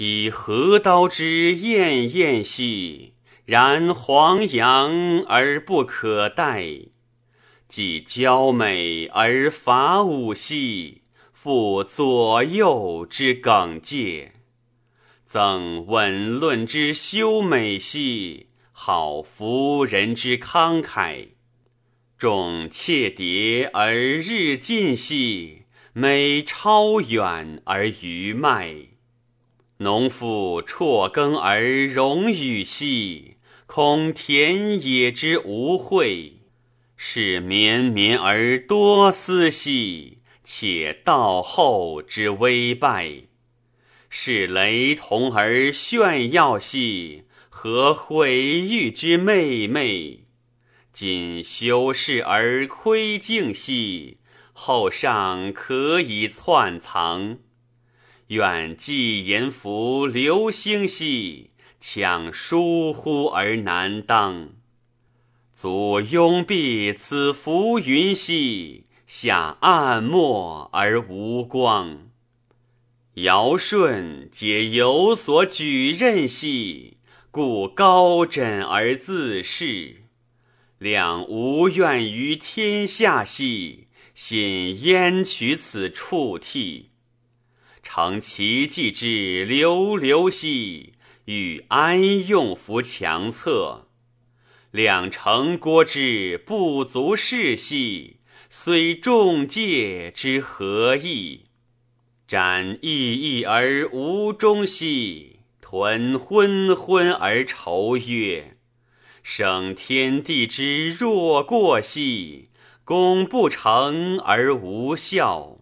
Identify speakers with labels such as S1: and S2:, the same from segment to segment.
S1: 披河刀之艳艳兮，然黄杨而不可待。既娇美而伐舞兮，复左右之耿介。赠稳论之修美兮，好服人之慷慨。众妾蝶而日进兮，美超远而余迈。农妇辍耕而荣雨兮，恐田野之无秽。是绵绵而多思兮，且道后之危败。是雷同而炫耀兮，何毁誉之昧昧？今修饰而窥镜兮，后尚可以篡藏。愿寄言服流星兮，强疏忽而难当。足拥蔽此浮云兮，下暗没而无光。尧舜皆有所举任兮，故高枕而自适。两无怨于天下兮，信焉取此触涕？乘其计之流流兮，欲安用扶强策？两成郭之不足视兮，虽众戒之何益？斩义义而无终兮，屯昏昏而愁曰：生天地之若过兮，功不成而无效。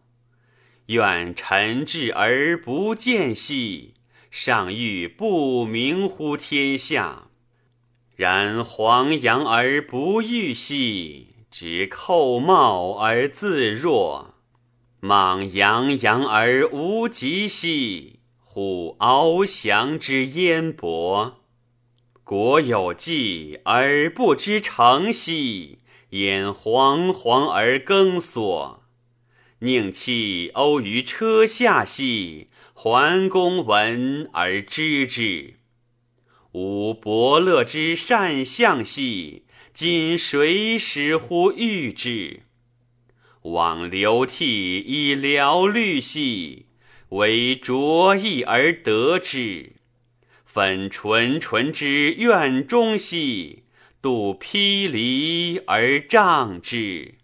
S1: 愿臣至而不见兮，尚欲不明乎天下。然黄羊而不遇兮，执寇茂而自若。莽洋洋而无极兮，虎翱翔之烟波。国有计而不知成兮，焉惶惶而更索？宁弃欧于车下兮，桓公闻而知之。吾伯乐之善相兮，今谁使乎遇之？往流涕以疗虑兮，为卓异而得之。粉纯纯之怨中兮，度披离而障之。